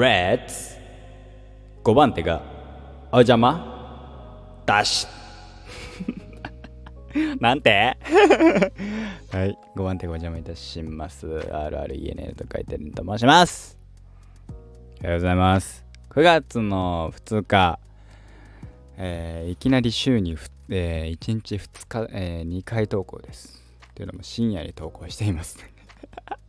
レッツ5番手がお邪魔。だし なんて？はい。5番手がお邪魔いたします。RRENN と書いてると申します。おはようございます。9月の2日。えーいきなり週にふ、えー1日2日、え2回投稿です。っていうのも深夜に投稿しています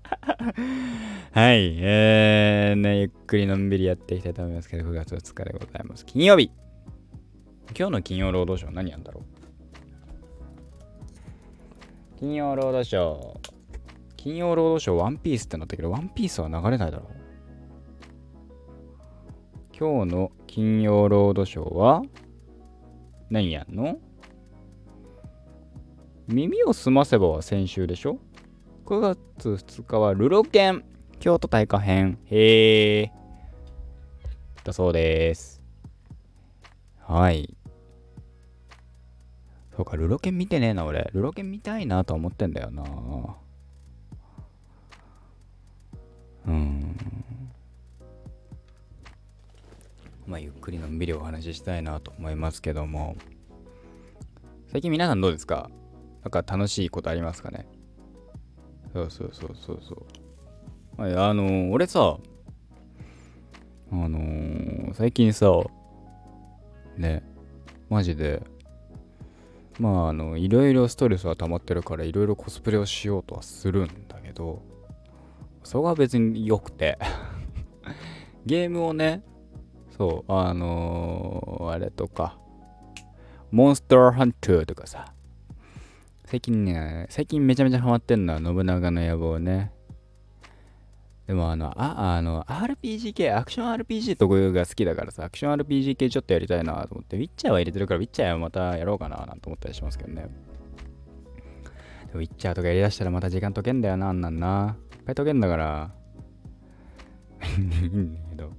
はい、えー、ね、ゆっくりのんびりやっていきたいと思いますけど、9月2日でございます。金曜日。今日の金曜ロードショー何やんだろう？金曜ロードショー。金曜ロードショーワンピースってなったけど、ワンピースは流れないだろう。今日の金曜ロードショーは何やんの？耳をすませばは先週でしょ？9月2日はルロケン。京都大火編。へえだそうです。はい。そうかルロケン見てねえな俺。ルロケン見たいなと思ってんだよな。うん。まあゆっくりのんびりお話ししたいなと思いますけども。最近皆さんどうですか？なんか楽しいことありますかね？そうそうそうそうそう。はい、あのー俺さ、あのー最近さ、ね、マジで、まあ、あの、いろいろストレスは溜まってるから、いろいろコスプレをしようとはするんだけど、それは別に良くて、ゲームをね、そう、あのーあれとか、モンスターハンターとかさ、最近ね、最近めちゃめちゃハマってんのは信長の野望ね。でもあの、あ、あの、RPG 系、アクション RPG とこが好きだからさ、アクション RPG 系ちょっとやりたいなと思って、ウィッチャーは入れてるから、ウィッチャーはまたやろうかななんて思ったりしますけどね。でもウィッチャーとかやりだしたらまた時間解けんだよな、あんなんな。いっぱい解けんだから。いいんだけど、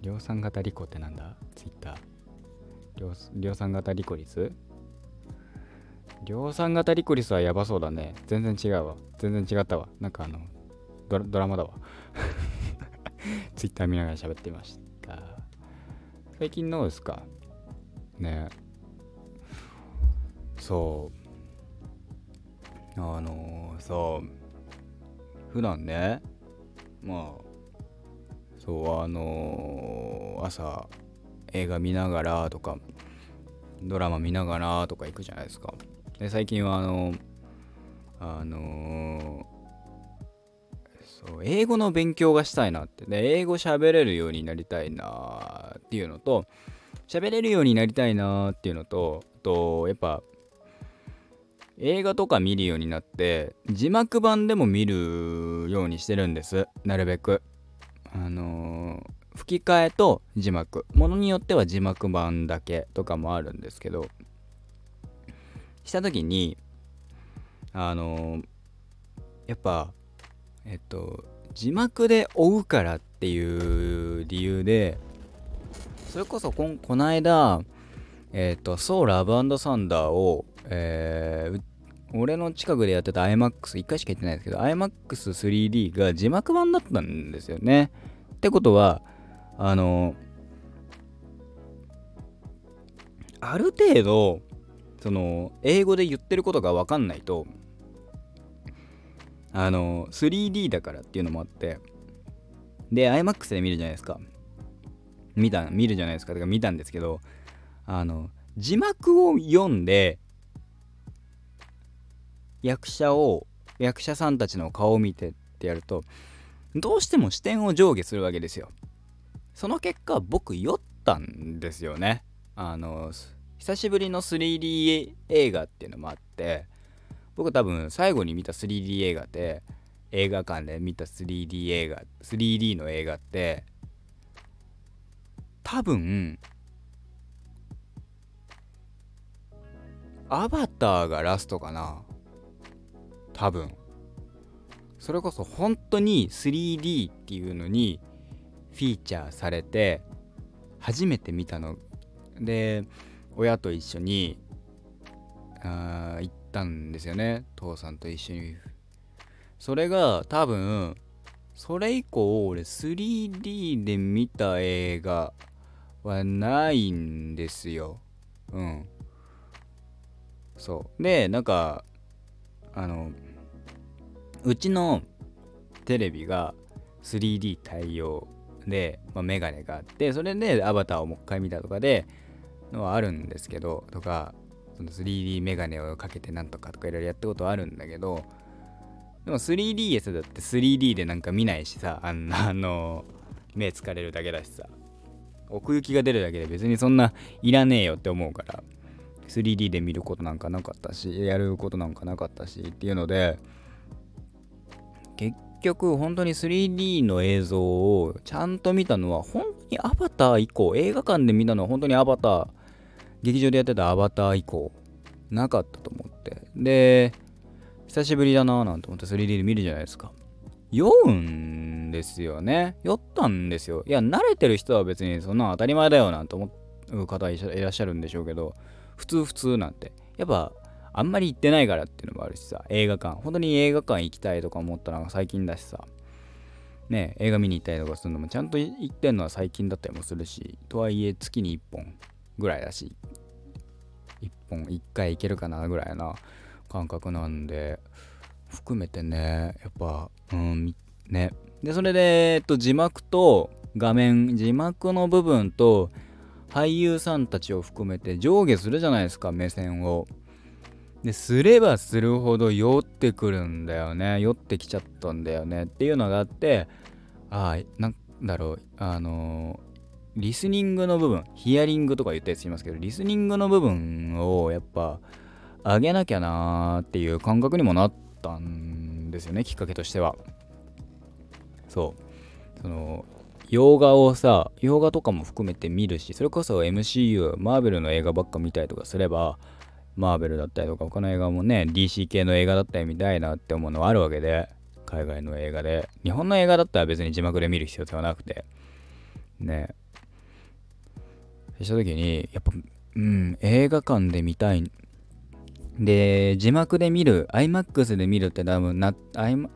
量産型リコってなんだ？ツイッター。量量産型リコ率量産型リコリスはやばそうだね。全然違うわ。全然違ったわ。なんかあの、ドラドラマだわ。ツイッター見ながら喋ってました。最近どうですか？ねそう。あのそう。普段ね、まあ、そう、あの朝、映画見ながらとか、ドラマ見ながらとか行くじゃないですか。で最近はあのあのそう英語の勉強がしたいなって。で英語喋れるようになりたいなっていうのと喋れるようになりたいなっていうのとあとやっぱ映画とか見るようになって字幕版でも見るようにしてるんです。なるべく。あの吹き替えと字幕。ものによっては字幕版だけとかもあるんですけど。した時にあのやっぱえっと字幕で追うからっていう理由でそれこそここの間えっとソーラブサンダーを、えー俺の近くでやってた iMAX1 回しか行ってないですけど iMAX3D が字幕版だったんですよね。ってことはあのある程度その英語で言ってることが分かんないとあの 3D だからっていうのもあってで iMAX で見るじゃないですか。見た見るじゃないですか。だか見たんですけどあの字幕を読んで役者を役者さんたちの顔を見てってやるとどうしても視点を上下するわけですよ。その結果僕酔ったんですよね。あの久しぶりの 3D 映画っていうのもあって僕多分最後に見た 3D 映画って映画館で見た 3D 映画 3D の映画って多分アバターがラストかな。多分。それこそ本当に 3D っていうのにフィーチャーされて初めて見たの。で親と一緒にあ行ったんですよね。父さんと一緒に。それが多分それ以降俺 3D で見た映画はないんですよ。うん。そう。でなんかあのうちのテレビが 3D 対応で、まあ、メガネがあってそれでアバターをもう一回見たとかでのはあるんですけどとかその 3D メガネをかけてなんとかとかいろいろやったことあるんだけどでも 3DS だって 3D でなんか見ないしさあんなあの目疲れるだけだしさ奥行きが出るだけで別にそんないらねえよって思うから 3D で見ることなんかなかったしやることなんかなかったしっていうので結局本当に 3D の映像をちゃんと見たのは本当にアバター以降映画館で見たのは本当にアバター劇場でやってたアバター以降なかったと思って。で久しぶりだなぁなんて思って 3D で見るじゃないですか。酔うんですよね。酔ったんですよ。いや慣れてる人は別にそんな当たり前だよなんて思う方いらっしゃるんでしょうけど普通普通なんて。やっぱあんまり行ってないからっていうのもあるしさ映画館。本当に映画館行きたいとか思ったのが最近だしさ。ね映画見に行ったりとかするのもちゃんと行ってんのは最近だったりもするしとはいえ月に1本ぐらいだし1本1回行けるかなぐらいな感覚なんで含めてねやっぱうんね。でそれで、えっと、字幕と画面字幕の部分と俳優さんたちを含めて上下するじゃないですか目線を。ですればするほど酔ってくるんだよね。酔ってきちゃったんだよね。っていうのがあってああなんだろうあのー、リスニングの部分ヒアリングとか言ったやついますけどリスニングの部分をやっぱ上げなきゃなーっていう感覚にもなったんですよねきっかけとしては。そう。その洋画をさ洋画とかも含めて見るしそれこそ MCU マーベルの映画ばっか見たりとかすればマーベルだったりとか他の映画もね DC 系の映画だったり見たいなって思うのはあるわけで海外の映画で。日本の映画だったら別に字幕で見る必要性はなくて。ね。した時にやっぱうん映画館で見たい。で字幕で見る iMAX で見るって多分な、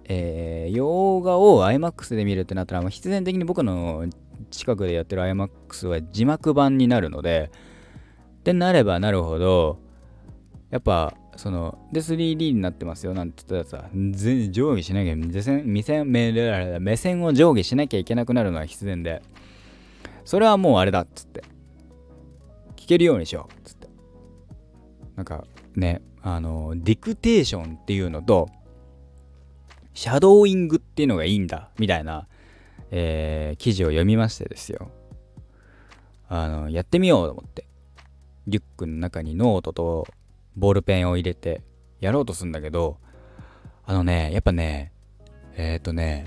えー、洋画を iMAX で見るってなったら必然的に僕の近くでやってる iMAX は字幕版になるのでってなればなるほどやっぱそので 3D になってますよなんて言ったらさ上下しなきゃ目線目線目線を上下しなきゃいけなくなるのは必然で。それはもうあれだっつって。聞けるようにしよう。つって。なんかねあのディクテーションっていうのとシャドーイングっていうのがいいんだみたいな、えー、記事を読みましてですよ。あのやってみようと思って。リュックの中にノートとボールペンを入れてやろうとするんだけど、あのね、やっぱね、えっ、ー、とね、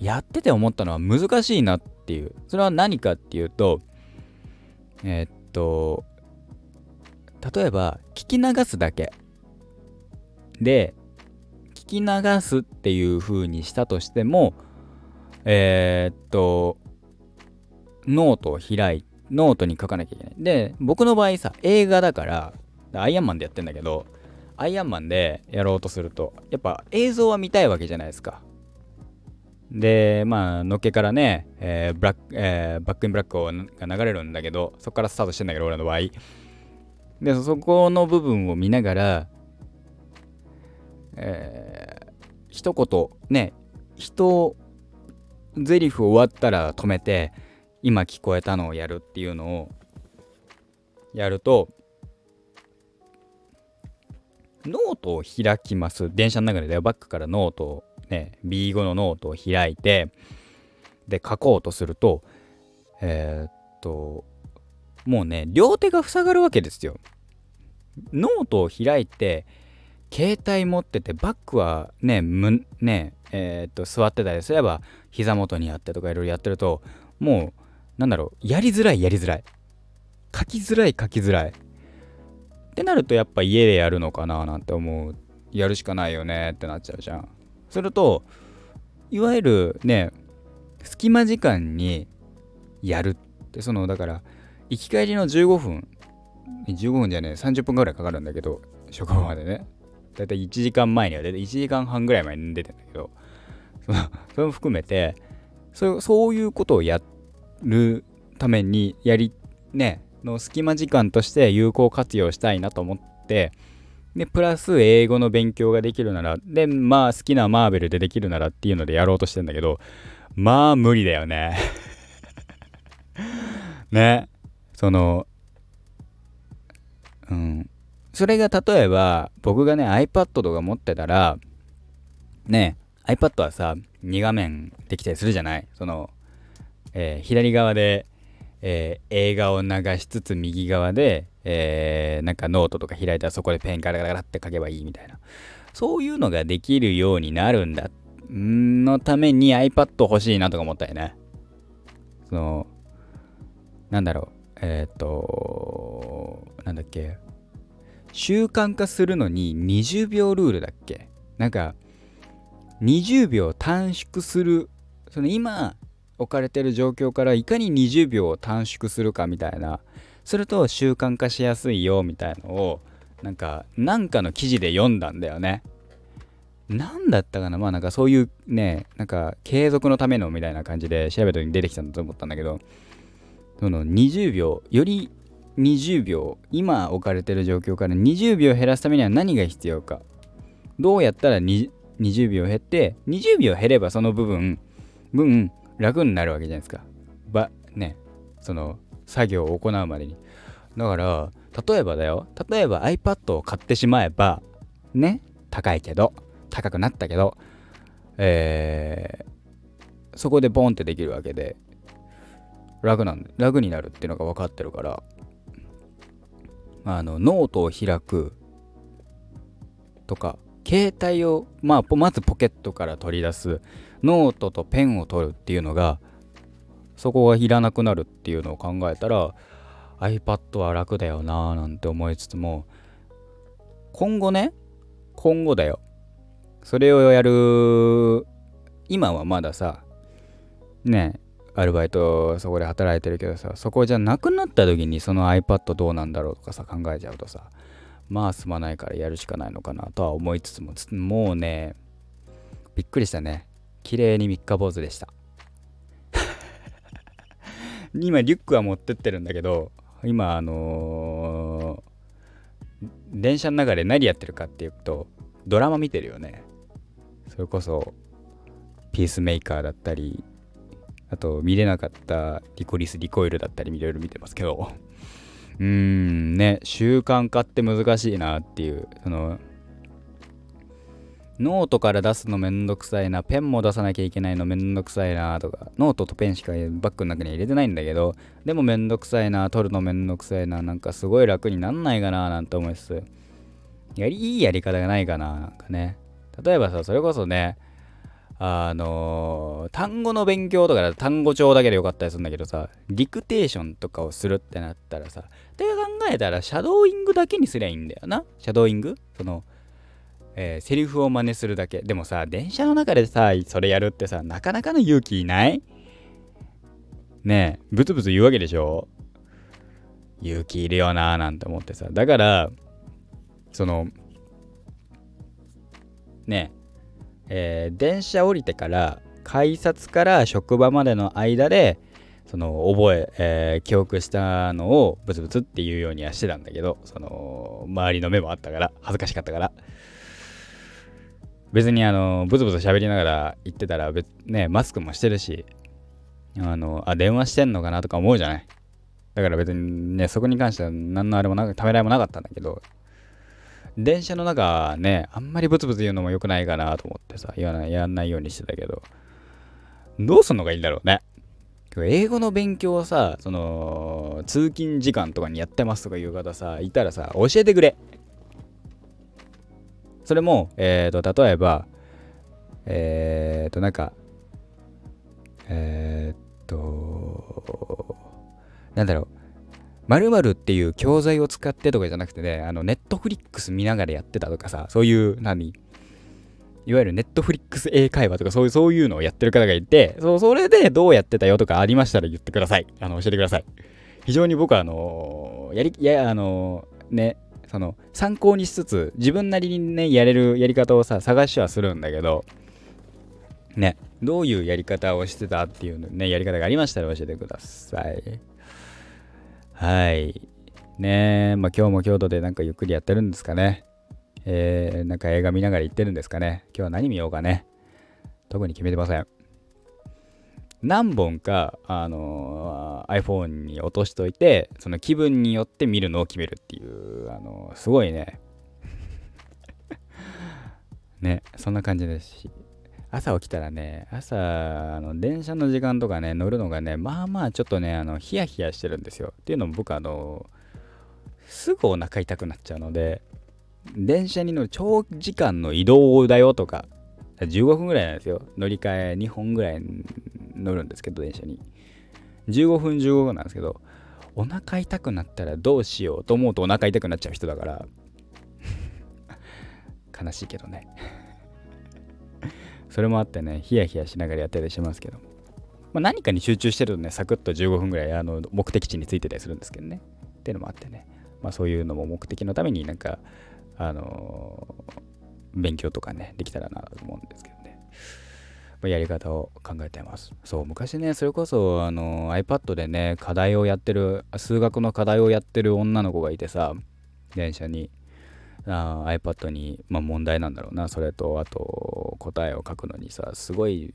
やってて思ったのは難しいなっていう。それは何かっていうと、えー、っと、例えば、聞き流すだけ。で、聞き流すっていう風にしたとしても、えー、っと、ノートを開いノートに書かなきゃいけない。で、僕の場合さ、映画だから、アイアンマンでやってんだけど、アイアンマンでやろうとすると、やっぱ映像は見たいわけじゃないですか。で、まあ、のっけからね、えー、ブラック、えー、バックインブラックが流れるんだけど、そこからスタートしてんだけど、俺の場合。で、そこの部分を見ながら、えー、一言、ね、人、ゼリフ終わったら止めて、今聞こえたのをやるっていうのをやると、ノートを開きます。電車の中でバックからノートをね、B5 のノートを開いて、で、書こうとすると、えー、っと、もうね、両手が塞がるわけですよ。ノートを開いて、携帯持ってて、バックはね、むね、えー、っと、座ってたりすれば、膝元にあってとかいろいろやってると、もう、なんだろう、やりづらい、やりづらい。書きづらい、書きづらい。ってなるとやっぱ家でやるのかななんて思うやるしかないよねってなっちゃうじゃんするといわゆるね隙間時間にやるってそのだから行き帰りの15分15分じゃね30分ぐらいかかるんだけど職場までね。だいたい1時間前には出て1時間半ぐらい前に出てんだけどそれも含めてそそういうことをやるためにやりねの隙間時間として有効活用したいなと思ってでプラス英語の勉強ができるならでまあ好きなマーベルでできるならっていうのでやろうとしてんだけどまあ無理だよね。ね。そのうん。それが例えば僕がね iPad とか持ってたらね iPad はさ2画面できたりするじゃない？その、えー、左側で、えー、映画を流しつつ右側で、えー、なんかノートとか開いたらそこでペンガラガラって書けばいいみたいな。そういうのができるようになるんだ。んのために iPad 欲しいなとか思ったよね。そのなんだろう。えっ、となんだっけ。習慣化するのに20秒ルールだっけ。なんか20秒短縮する。その今置かれてる状況からいかに20秒を短縮するかみたいな。すると習慣化しやすいよみたいのをなんかなんかの記事で読んだんだよね。何だったかな？まあなんかそういうねなんか継続のためのみたいな感じで調べた時に出てきたんだと思ったんだけど。その20秒より20秒今置かれてる状況から20秒減らすためには何が必要か。どうやったら20秒減って20秒減ればその部分分楽になるわけじゃないですか。ばねその作業を行うまでに。だから例えばだよ。例えば iPad を買ってしまえばね高いけど高くなったけどえー、そこでボンってできるわけで楽なんで楽になるっていうのが分かってるからあのノートを開くとか携帯を、まあ、まずポケットから取り出すノートとペンを取るっていうのがそこがいらなくなるっていうのを考えたら iPad は楽だよなーなんて思いつつも今後ね今後だよ。それをやる今はまださねアルバイトそこで働いてるけどさそこじゃなくなった時にその iPad どうなんだろうとかさ考えちゃうとさまあすまないからやるしかないのかなとは思いつつももうねびっくりしたね。綺麗に三日坊主でした。今リュックは持ってってるんだけど今あのー、電車の中で何やってるかっていうとドラマ見てるよね。それこそピースメーカーだったりあと見れなかったリコリスリコイルだったりいろいろ見てますけど。うーんね習慣化って難しいなっていうそのノートから出すのめんどくさいなペンも出さなきゃいけないのめんどくさいなとかノートとペンしかバッグの中に入れてないんだけどでもめんどくさいな取るのめんどくさいななんかすごい楽になんないかななんて思いつつやりいいやり方がないかななんかね例えばさそれこそねあのー、単語の勉強とかだと単語帳だけでよかったりするんだけどさ、ディクテーションとかをするってなったらさ、って考えたらシャドーイングだけにすりゃいいんだよな。シャドーイング？その、えー、セリフを真似するだけ。でもさ、電車の中でさ、それやるってさ、なかなかの勇気いない？ねえ、ブツブツ言うわけでしょ？勇気いるよなーなんて思ってさ。だから、その、ねえ、えー、電車降りてから改札から職場までの間でその覚ええー、記憶したのをブツブツっていうようにはしてたんだけどその周りの目もあったから恥ずかしかったから別にあのブツブツ喋りながら言ってたら別ねマスクもしてるしあのあ電話してんのかなとか思うじゃない？だから別にねそこに関しては何のあれもなためらいもなかったんだけど電車の中ね、あんまりブツブツ言うのも良くないかなと思ってさ、言わない、やんないようにしてたけど、どうすんのがいいんだろうね？英語の勉強をさ、その、通勤時間とかにやってますとかいう方さ、いたらさ、教えてくれ。それも、え、ー、と、例えば、えっ、ー、と、なんか、えっ、ー、と、なんだろう、〇〇っていう教材を使ってとかじゃなくてね、あの、ネットフリックス見ながらやってたとかさ、そういう、何？いわゆるネットフリックス英会話とかそういう、そういうのをやってる方がいて、そ、それでどうやってたよとかありましたら言ってください。あの、教えてください。非常に僕は、あの、やり、や、あの、ね、その、参考にしつつ、自分なりにね、やれるやり方をさ、探しはするんだけど、ねどういうやり方をしてたっていうねやり方がありましたら教えてください。はい。ねえまあ今日も京都でなんかゆっくりやってるんですかね。えー、なんか映画見ながら行ってるんですかね。今日は何見ようかね。特に決めてません。何本か、あのー、iPhone に落としといて、その気分によって見るのを決めるっていう、あのー、すごいね。ね、そんな感じですし。朝起きたらね、朝、あの電車の時間とかね、乗るのがね、まあまあちょっとね、あのヒヤヒヤしてるんですよ。っていうのも僕、あのすぐお腹痛くなっちゃうので、電車に乗る長時間の移動だよとか、15分ぐらいなんですよ。乗り換え2本ぐらい乗るんですけど、電車に。15分15分なんですけど、お腹痛くなったらどうしようと思うとお腹痛くなっちゃう人だから悲しいけどねそれもあってね、ヒヤヒヤしながらやったりしますけど、まあ、何かに集中してるとね、サクッと15分ぐらいあの目的地についてたりするんですけどね。っていうのもあってね、まあ、そういうのも目的のためになんか、あのー、勉強とかね、できたらなと思うんですけどね。まやり方を考えてます。そう、昔ね、それこそあの iPad でね、課題をやってる、数学の課題をやってる女の子がいてさ、電車に、あ iPad に、まあ、問題なんだろうな、それと、あと答えを書くのにさ、すごい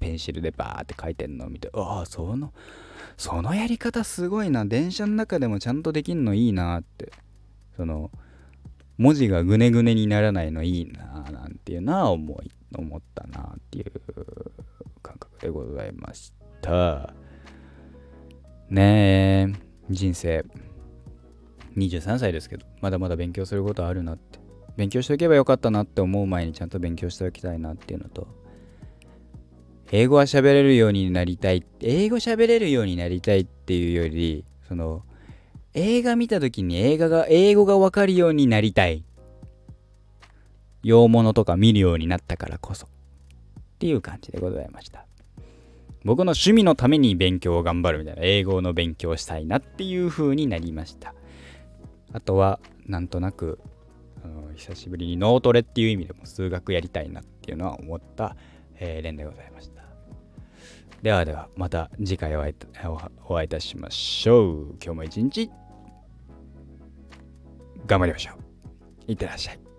ペンシルでバーって書いてんのを見て、ああ、その、そのやり方すごいな、電車の中でもちゃんとできんのいいなって、その、文字がぐねぐねにならないのいいなぁなんていうのは思い思ったなっていう感覚でございました。ねえ人生。23歳ですけどまだまだ勉強することあるなって。勉強しておけばよかったなって思う前にちゃんと勉強しておきたいなっていうのと英語は喋れるようになりたい英語喋れるようになりたいっていうよりその映画見た時に映画が英語がわかるようになりたい。洋物とか見るようになったからこそ。っていう感じでございました。僕の趣味のために勉強を頑張るみたいな英語の勉強したいなっていう風になりました。あとはなんとなくあの久しぶりに脳トレっていう意味でも数学やりたいなっていうのは思った、えー、連でございました。ではではまた次回お会いいたしましょう。今日も一日。頑張りましょう。いってらっしゃい。